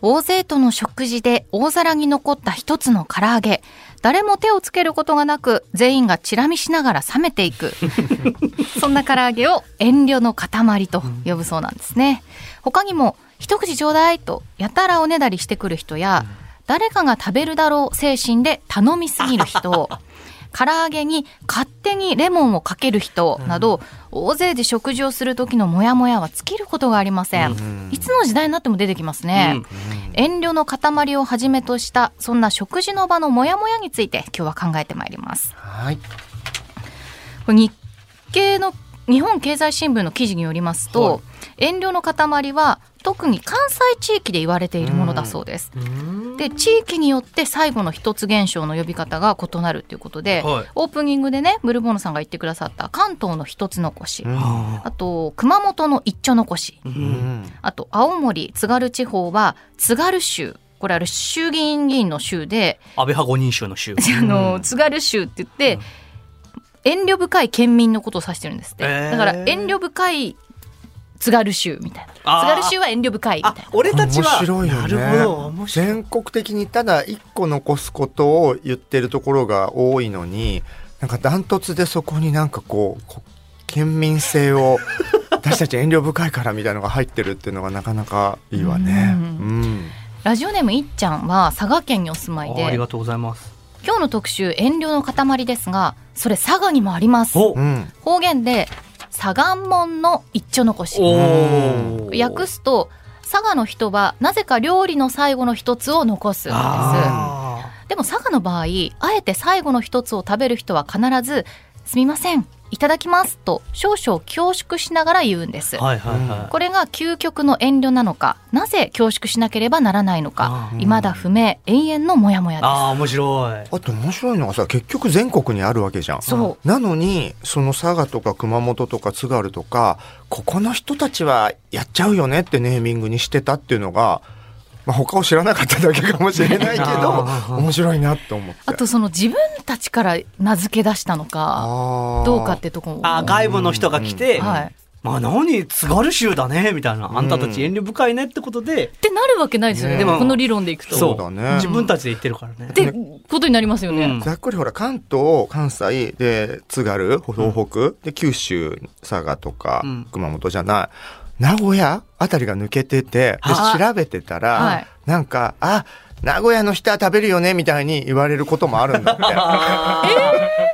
大勢との食事で大皿に残った一つの唐揚げ。誰も手をつけることがなく、全員がチラ見しながら冷めていく。そんな唐揚げを遠慮の塊と呼ぶそうなんですね。他にも、一口ちょうだいとやたらおねだりしてくる人や、誰かが食べるだろう精神で頼みすぎる人、唐揚げに勝手にレモンをかける人など、大勢で食事をする時のモヤモヤは尽きることがありません。いつの時代になっても出てきますね。遠慮の塊をはじめとした、そんな食事の場のモヤモヤについて今日は考えてまいります。はい。日経の日本経済新聞の記事によりますと、はい遠慮の塊は特に関西地域で言われているものだそうです。で地域によって最後の一つ現象の呼び方が異なるということで、はい。オープニングでねブルボンヌさんが言ってくださった関東の一つ残し、ああと熊本の一丁残し、ーううん。ん。あと青森津軽地方は津軽州。これある衆議院議員の州で、安倍派五人衆の州。あの津軽州って言って、遠慮深い県民のことを指してるんですって、へー。だから遠慮深い津軽州みたいな津軽州は遠慮深いみたいな、あ俺たちは。面白いよね。なるほど。面白い。全国的にただ一個残すことを言ってるところが多いのになんかダントツでそこになんかこうこ県民性を 私たち遠慮深いからみたいなのが入ってるっていうのがなかなかいいわね。ううん。ラジオネームいっちゃんは佐賀県にお住まいであありがとうございます。今日の特集遠慮の塊ですがそれ佐賀にもありますおうん。方言で佐賀門の一丁残し。訳すと佐賀の人はなぜか料理の最後の一つを残すんです。あでも佐賀の場合あえて最後の一つを食べる人は必ず「すみませんいただきます」と少々恐縮しながら言うんです、ーはいはいはい。これが究極の遠慮なのかなぜ恐縮しなければならないのかあー未だ不明永遠のモヤモヤでああ面白い。あと面白いのがさ結局全国にあるわけじゃん。すそうなのにその佐賀とか熊本とか津軽とかここの人たちはやっちゃうよねってネーミングにしてたっていうのが、まあ、他を知らなかっただけかもしれないけど 面白いなって思って。あとその自分たちから名付け出したのかどうかってとこも。あー外部の人が来て、はい。まあ何津軽州だねみたいな、あんたたち遠慮深いねってことで、ってなるわけないですよねねでもこの理論でいくと。そう。だね。自分たちで言ってるからね。ってことになりますよね、うん。ざっくりほら関東関西で津軽東北、で九州佐賀とかうん熊本じゃない、名古屋あたりが抜けててであ調べてたら、はい。なんかあ名古屋の人は食べるよねみたいに言われることもあるんだっ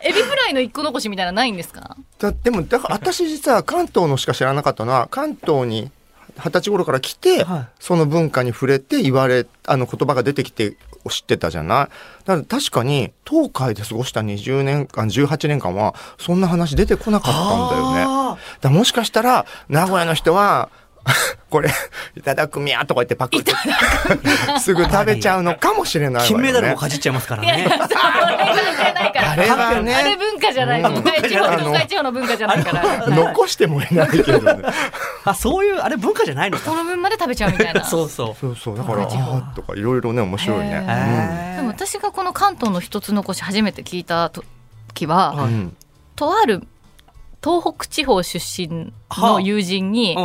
て。エビフライの一個残しみたいなのないんですか？だでもだから私実は関東のしか知らなかったのは関東に二十歳頃から来て、はい。その文化に触れて言われあの言葉が出てきて知ってたじゃない？だから確かに東海で過ごした20年間18年間はそんな話出てこなかったんだよね。だもしかしたら名古屋の人は これいただくみやとか言ってパクってすぐ食べちゃうのかもしれないね金メダルもかじっちゃいますからいやいや、ね。それ関係ないから。あれはねあれ文化じゃない。うん都会地方、都会地方の文化じゃないから。残してもいないけどね あ、そういう、あれ文化じゃないのか。その分まで食べちゃうみたいな。そうそう。そうそうだからあとかいろいろね面白いね、へでも私がこの関東の一つ残し初めて聞いた時は、とある東北地方出身の友人に、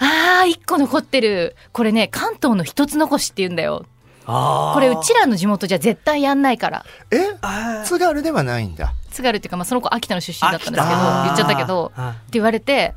うんあー、一個残ってる。これね、関東の一つ残しって言うんだよ。これうちらの地元じゃ絶対やんないから。え？津軽ではないんだ。津軽っていうか、まあ、その子秋田の出身だったんですけど、言っちゃったけど、あって言われて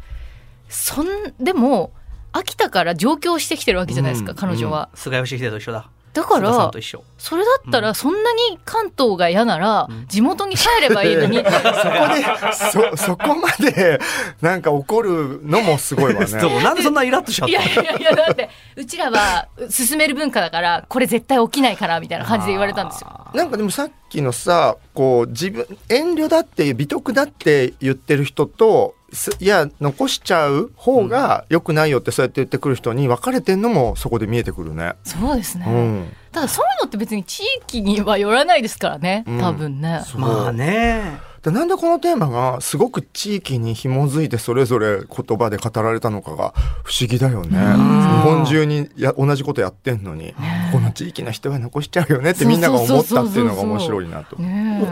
そんでも秋田から上京してきてるわけじゃないですか、うん。彼女は、菅義偉と一緒だ。だから。それだったらそんなに関東が嫌なら地元に帰ればいいのに、そこでそそこまでなんか怒るのもすごいわね。そう。なんでそんなイラッとしちゃっいやいやいやだってうちらは進める文化だからこれ絶対起きないからみたいな感じで言われたんですよ。なんかでもさっきのさこう自分遠慮だって美徳だって言ってる人とすいや残しちゃう方が良くないよってそうやって言ってくる人に分かれてんのもそこで見えてくるね。そうですね、うん、ただそういうのって別に地域にはよらないですからねうん。多分ね、まあね。でなんでこのテーマがすごく地域に紐づいてそれぞれ言葉で語られたのかが不思議だよね。日本中にや同じことやってんのに、この地域の人は残しちゃうよねってみんなが思ったっていうのが面白いなと。起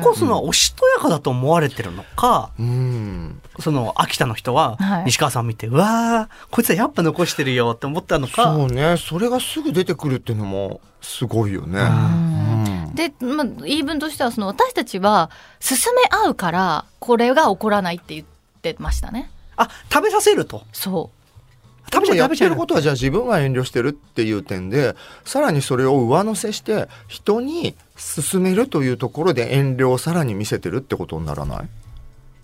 こすのはおしとやかだと思われてるのか、うん。その秋田の人ははい西川さん見て、うわーこいつはやっぱ残してるよって思ったのかそうね。それがすぐ出てくるっていうのもすごいよね。うんで、まあ、言い分としてはその私たちは進め合うからこれが起こらないって言ってましたね。あ食べさせると。そ食べちゃう食べちゃう。やってることはじゃあ自分が遠慮してるっていう点でさらにそれを上乗せして人に勧めるというところで遠慮をさらに見せてるってことにならない？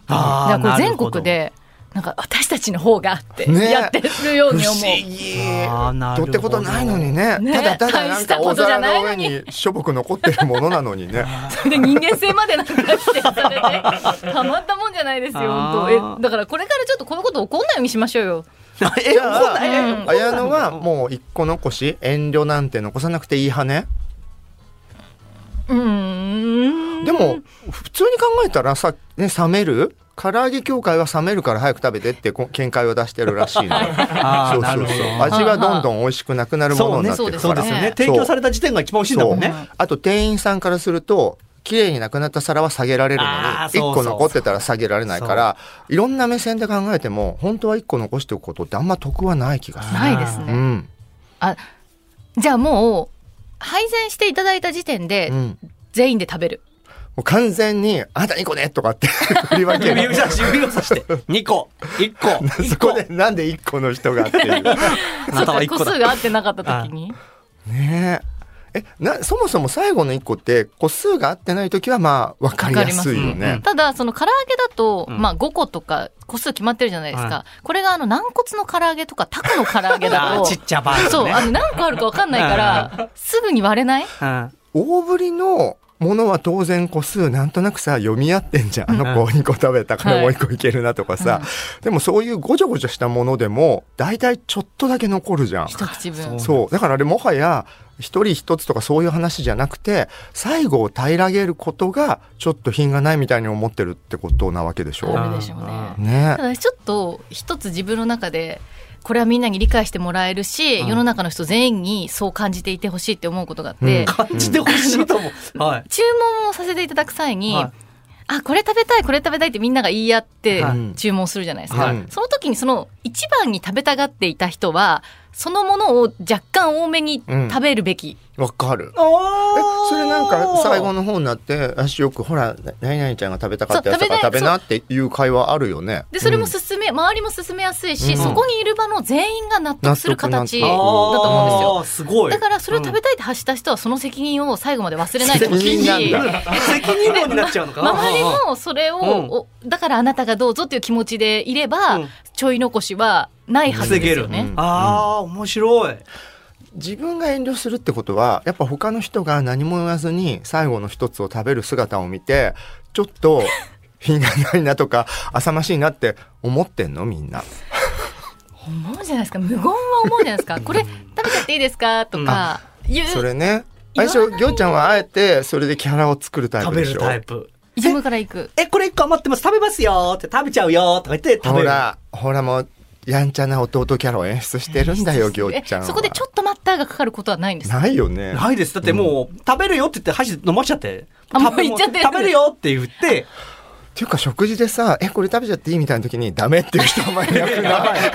あーからこれ全国でなんか私たちの方がってね。やってるように思う。議。あーなるほどとってことないのにね。ね。ただただなん大したか大ことじゃ皿の上ないのににしょぼく残ってるものなのにね。そ れで人間性までなんかしてされて たまったもんじゃないですよ本当。えだからこれからちょっとこのこと起こんないようにしましょうよ。えじゃあ怒ん。ないうん。綾乃はもう一個残し遠慮なんて残さなくていい派ねうーん。でも普通に考えたらさ、ね、冷める唐揚げ協会は冷めるから早く食べてってこ見解を出してるらしいの そうそうそう。味がどんどん美味しくなくなるものになって。るからそうですよね。ね提供された時点が一番美味しいんだもんね。あと店員さんからすると綺麗になくなった皿は下げられるのに1あーそうそう個残ってたら下げられないからいろんな目線で考えても本当は1個残しておくことってあんま得はない気がする。ないですね。うん。あじゃあもう配膳していただいた時点でうん。全員で食べる。もう完全に「あなた2個ね」とかって 振り分ける指さし指をさして2個1個 そ1個こでなんで1個の人がっていう。あなたは1個数が合ってなかった時に？ねえ。え、な、そもそも最後の一個って、個数が合ってない時はまあ、わかりやすいよねま。ただその唐揚げだと、うんまあ5個とか個数決まってるじゃないですか。はこれがあの軟骨の唐揚げとかタコの唐揚げだと ちっちゃバージョそうあの何個あるか分かんないからすぐに割れない？うん大ぶりのものは当然個数なんとなくさ、読み合ってんじゃん。あの子2個食べたからはいもう1個いけるなとかさ。でもそういうごちょごちょしたものでも、大体ちょっとだけ残るじゃん。一口分。そう。だからあれもはや、一人一つとかそういう話じゃなくて、最後を平らげることが、ちょっと品がないみたいに思ってるってことなわけでしょ。あるでしょうね。ねただちょっと一つ自分の中でこれはみんなに理解してもらえるし、うん。世の中の人全員にそう感じていてほしいって思うことがあって、うん。感じてほしいと思う。はい。注文をさせていただく際に、はい。あこれ食べたいこれ食べたいってみんなが言い合ってはい。注文するじゃないですか、はい。その時にその一番に食べたがっていた人はそのものを若干多めに食べるべき、わかる。えお、それなんか最後の方になって、私よくほら、何々ちゃんが食べたかったやつだか食べなっていう会話あるよね。でそれもうん。進め、周りも進めやすいし、うん。そこにいる場の全員が納得する形だと思うんですよ。すごい。だからそれを食べたいって発した人はその責任を最後まで忘れないでほしいし。責任なんだ。う ん責任論になっちゃうのか。な。周りもそれを、うんおだからあなたがどうぞっていう気持ちでいれば、うん。ちょい残しはないはずですよね。うんああ、面白い。自分が遠慮するってことは、やっぱ他の人が何も言わずに最後の一つを食べる姿を見て、ちょっと品がないなとか、浅ましいなって思ってんのみんな。思うじゃないですか無言は思うじゃないですかこれ食べちゃっていいですかとか言うそれね。最初、ぎょうちゃんはあえて、それでキャラを作るタイ食べるプでしょ。タイプ。自分から行くえ、これ一個余ってます。食べますよって食べちゃうよとか言って食べる。ほら、ほらもう、やんちゃな弟キャラを演出してるんだよ、ぎょうちゃんそこでちょっと待ったがかかることはないんですか？ないよね。ないです。だってもう、食べるよって言って箸飲ましちゃって。あもう食べ言っちゃってる食べるよって言って、っていうか食事でさ、え、これ食べちゃっていいみたいな時にダメっていう人あんまりいなく やばないい。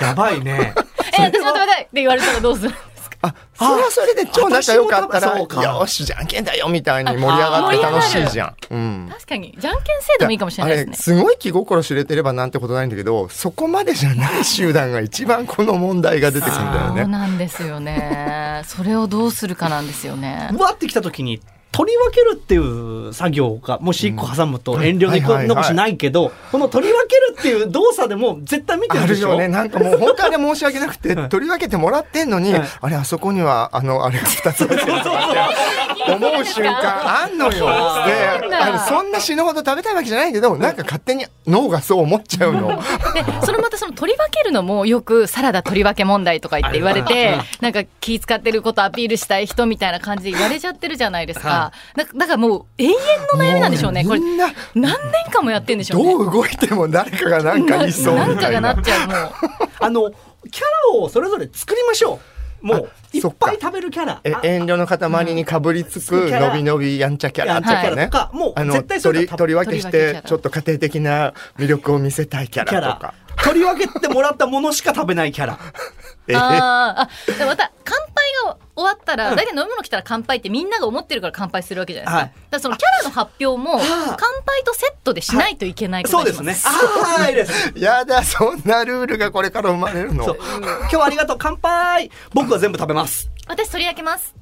やばいね。え私も食べたいって言われたらどうする？あ、それはそれで超仲良かったら、よし、じゃんけんだよみたいに盛り上がって楽しいじゃん。うん。確かにじゃんけん制度もいいかもしれないですねあれ、すごい気心知れてればなんてことないんだけど、そこまでじゃない集団が一番この問題が出てくるんだよそうね。なんですよねそれをどうするかなんですよねうわってきた時に、取り分けるっていう作業が、もし一個挟むと遠慮残しないけど、この取り分けるっていう動作でも絶対見てるでしょ？あるよね。なんかもう本当はね申し訳なくて、はい取り分けてもらってんのに、はいあれ、あそこには、あの、あれが2つるとかって。思う瞬間あんのよ。で、あそんな死ぬほど食べたいわけじゃないけど、なんか勝手に脳がそう思っちゃうの。でそのまたその取り分けるのもよくサラダ取り分け問題とか言って言われてなんか気使ってることアピールしたい人みたいな感じで言われちゃってるじゃないですかはだだからもう永遠の悩みなんでしょうねこれみんな、何年間もやってんでしょうねどう動いても誰かがなんか言いそうなみたいなんかがなっ。ちゃうもう あの、キャラをそれぞれ作りましょう。もう、いっぱい食べるキャラ。えあ遠慮の塊にかぶりつくのびのびやんちゃキャラとかねやんちゃキャラと。か、もうあの絶対それ取り分けしてちょっと家庭的な魅力を見せたいキャラとかラ。。取り分けてもらったものしか食べないキャラ。えーあーあでまた乾杯が終わったら、大体飲み物来たら乾杯ってみんなが思ってるから乾杯するわけじゃないですか,、はい。だからそのキャラの発表も 乾杯とセットでしないといけないことそうにしますですね。あはいです。やだそんなルールがこれから生まれるの。そう。今日はありがとう、乾杯。僕は全部食べます。私取り上げます。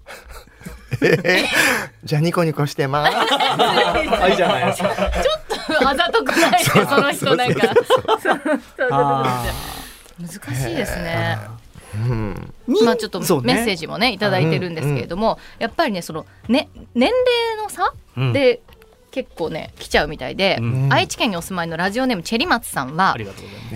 え ーじゃあニコニコしてます。あ、いいじゃないですか。ちょっとあざとくないでその人なんか。あ難しいですね。まあちょっとメッセージもねいただいてるんですけれども、やっぱりねそのね年齢の差うん。で結構ね来ちゃうみたいで、うん。愛知県にお住まいのラジオネームチェリマツさんは。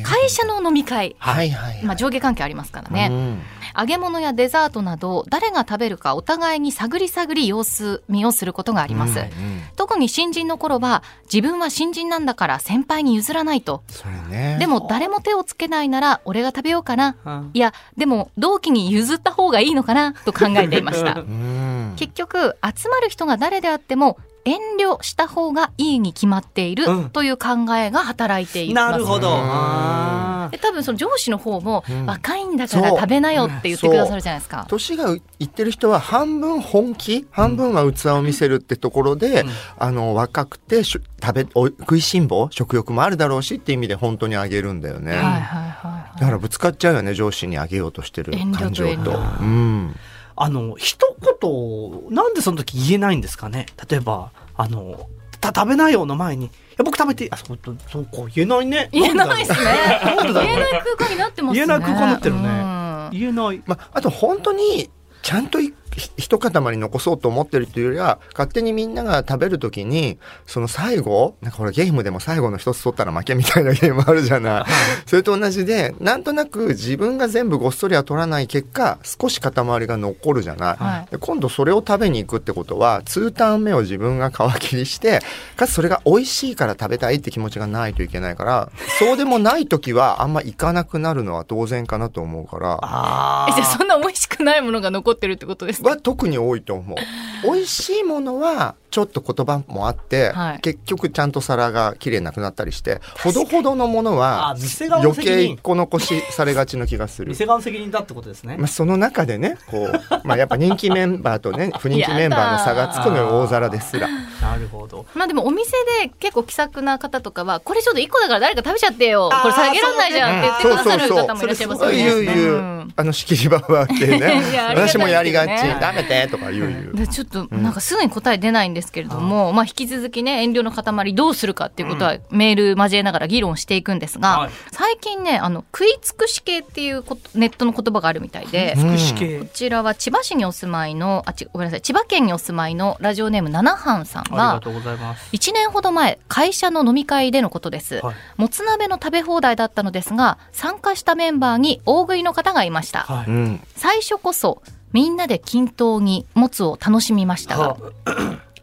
会社の飲み会、はい。はいはいまあ、上下関係ありますからね、うん揚げ物やデザートなど誰が食べるかお互いに探り探り様子見をすることがあります、うんうん。特に新人の頃は自分は新人なんだから先輩に譲らないと。それね。でも誰も手をつけないなら俺が食べようかな。うん。いやでも同期に譲った方がいいのかなと考えていました。うん。結局集まる人が誰であっても遠慮した方がいいに決まっているうん。という考えが働いています、なるほど。多分その上司の方も、うん。若いんだから食べなよって言ってくださるじゃないですか。年がいってる人は半分本気半分は器を見せるってところで、うん。あの若くてしゅ食べお食いしん坊食欲もあるだろうしっていう意味で本当にあげるんだよね、はいはいはいだからぶつかっちゃうよね上司にあげようとしてる感情と遠慮。うんあの、一言、なんでその時言えないんですかね？例えば、あの、た食べないよの前に、いや僕食べてあ、そうそうか、言えないね。言えないですね。言えない空間になってますね。言えない空間になってるねうん言えない。まあ、あと本当にちゃんといひ一塊残そうと思ってるっていうよりは勝手にみんなが食べる時にその最後なんかほらゲームでも最後の一つ取ったら負けみたいなゲームあるじゃない。それと同じでなんとなく自分が全部ごっそりは取らない結果少し塊が残るじゃない、はい。で今度それを食べに行くってことは2ターン目を自分が皮切りしてかつそれが美味しいから食べたいって気持ちがないといけないからそうでもない時はあんま行かなくなるのは当然かなと思うから。じゃあそんな美味しくないものが残ってるってことですかは特に多いと思う。美味しいものはちょっと言葉もあって、はい結局ちゃんと皿が綺麗なくなったりして、ほどほどのものは余計一個残しされがちな気がする。店側の責任だってことですねまあ、。その中でね、こう、まあ、やっぱ人気メンバーとね、不人気メンバーの差がつくのよ、大皿ですら。なるほど。まあでもお店で結構気さくな方とかはこれちょっと一個だから誰か食べちゃってよこれ下げらんないじゃんって言ってくださる方もいらっしゃいますよね。言う言う、うんあの仕切 り場はってね私もやりがち、食べてとか言う言う。でちょっとなんかすぐに答え出ないんですけれども、まあ引き続きね遠慮の塊どうするかっていうことはメール交えながら議論していくんですが、はい最近ねあの食い尽くし系っていうことネットの言葉があるみたいで、こ。ちらは千葉市にお住まいのあちごめんなさい千葉県にお住まいのラジオネーム七班さんありがはとうございます。1年ほど前会社の飲み会でのことです、はいもつ鍋の食べ放題だったのですが参加したメンバーに大食いの方がいました、はい。うん。最初こそみんなで均等にもつを楽しみましたがは、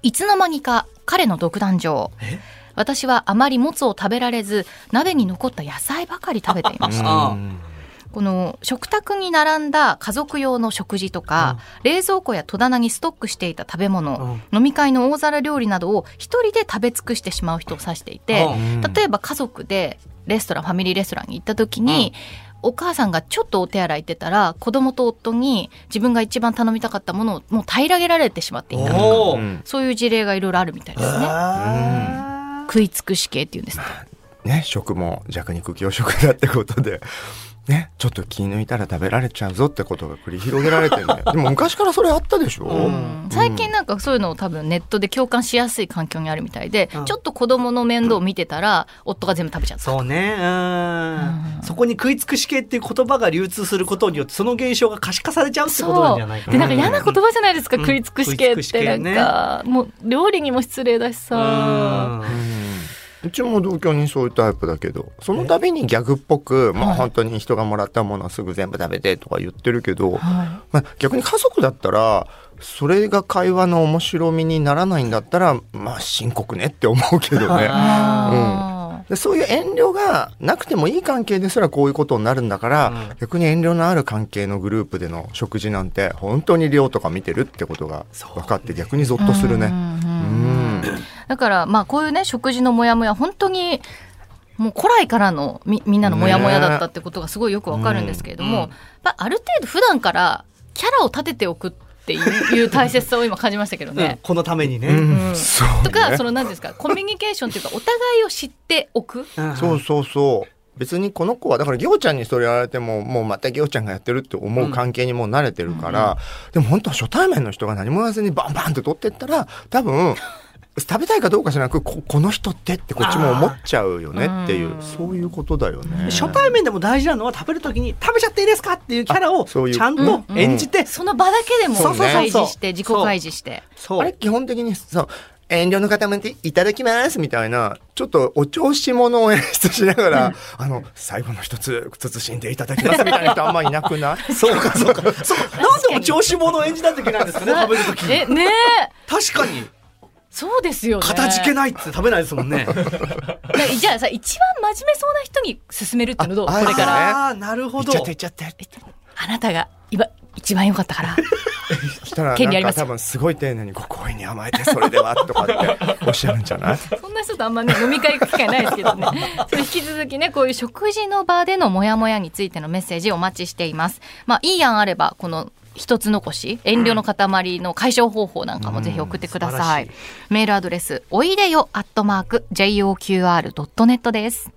いつの間にか彼の独壇場。え？私はあまりもつを食べられず鍋に残った野菜ばかり食べていました。この食卓に並んだ家族用の食事とか、冷蔵庫や戸棚にストックしていた食べ物、飲み会の大皿料理などを一人で食べ尽くしてしまう人を指していて、うん。例えば家族でレストランファミリーレストランに行った時に、お母さんがちょっとお手洗い行ってたら子供と夫に自分が一番頼みたかったものをもう平らげられてしまっていたとかそういう事例がいろいろあるみたいですね。あ食い尽くし系っていうんですって。ね、食も弱肉強食だってことで。ね、ちょっと気抜いたら食べられちゃうぞってことが繰り広げられてるんだよ。でも昔からそれあったでしょ、うん。最近なんかそういうのを多分ネットで共感しやすい環境にあるみたいで、うん。ちょっと子供の面倒を見てたら、夫が全部食べちゃった。そうね。うん、うん。そこに食い尽くし系っていう言葉が流通することによってその現象が可視化されちゃうってことなんじゃないかでななんか嫌な言葉じゃないですか、うん。食い尽くし系ってなん系ね。か、もう料理にも失礼だしさ、うんうんうちも同居人そういうタイプだけどその度にギャグっぽく、まあ、はい。本当に人がもらったものをすぐ全部食べてとか言ってるけど、はい。まあ、逆に家族だったらそれが会話の面白みにならないんだったらまあ深刻ねって思うけどね。あでそういう遠慮がなくてもいい関係ですらこういうことになるんだから、うん逆に遠慮のある関係のグループでの食事なんて本当に量とか見てるってことが分かって逆にゾッとするね。うんうんうんだからまあこういうね食事のモヤモヤ本当にもう古来からのみみんなのモヤモヤだったってことがすごいよくわかるんですけれども、うん。ある程度普段からキャラを立てておくっていういう大切さを今感じましたけどうん。ね。このためにね、うん。ね。とかその何ですかコミュニケーションというかお互いを知っておく。うん。そうそうそう。別にこの子はだからギョウちゃんにそれやられてももうまたギョウちゃんがやってるって思う関係にもう慣れてるから、でも本当は初対面の人が何も言わずにバンバンって取ってったら多分食べたいかどうかじゃなくここの人ってってこっちも思っちゃうよねっていうそういうことだよね。初対面でも大事なのは食べるときに食べちゃっていいですかっていうキャラをちゃんと演じて、その場だけでもそう。ね開示して自己開示して。そう。あれ基本的にそう遠慮の塊でいただきますみたいなちょっとお調子者を演出しながら、あの最後の一つ慎んでいただきますみたいな人あんまいなくない？そうかそうか。そうなんでお調子者を演じなきゃいけないんですかね 食べるときに。えねえ。確かにそうですよね。片付けないって食べないですもんね じゃあさ一番真面目そうな人に勧めるっていうのどう？こあれから。ああなるほどいっちゃっていっちゃってあなたが今一番良かったから。したらなんか権利ありますよ多分すごい丁寧にご好意に甘えてそれではとかっておっしゃるんじゃない？そんな人とあんまね飲み会行く機会ないですけどね。引き続きねこういう食事の場でのモヤモヤについてのメッセージお待ちしています。まあいい案あればこの一つ残し遠慮の塊の解消方法なんかもぜひ送ってください。うん素晴らしメールアドレスおいでよアットマーク JOQR.net です。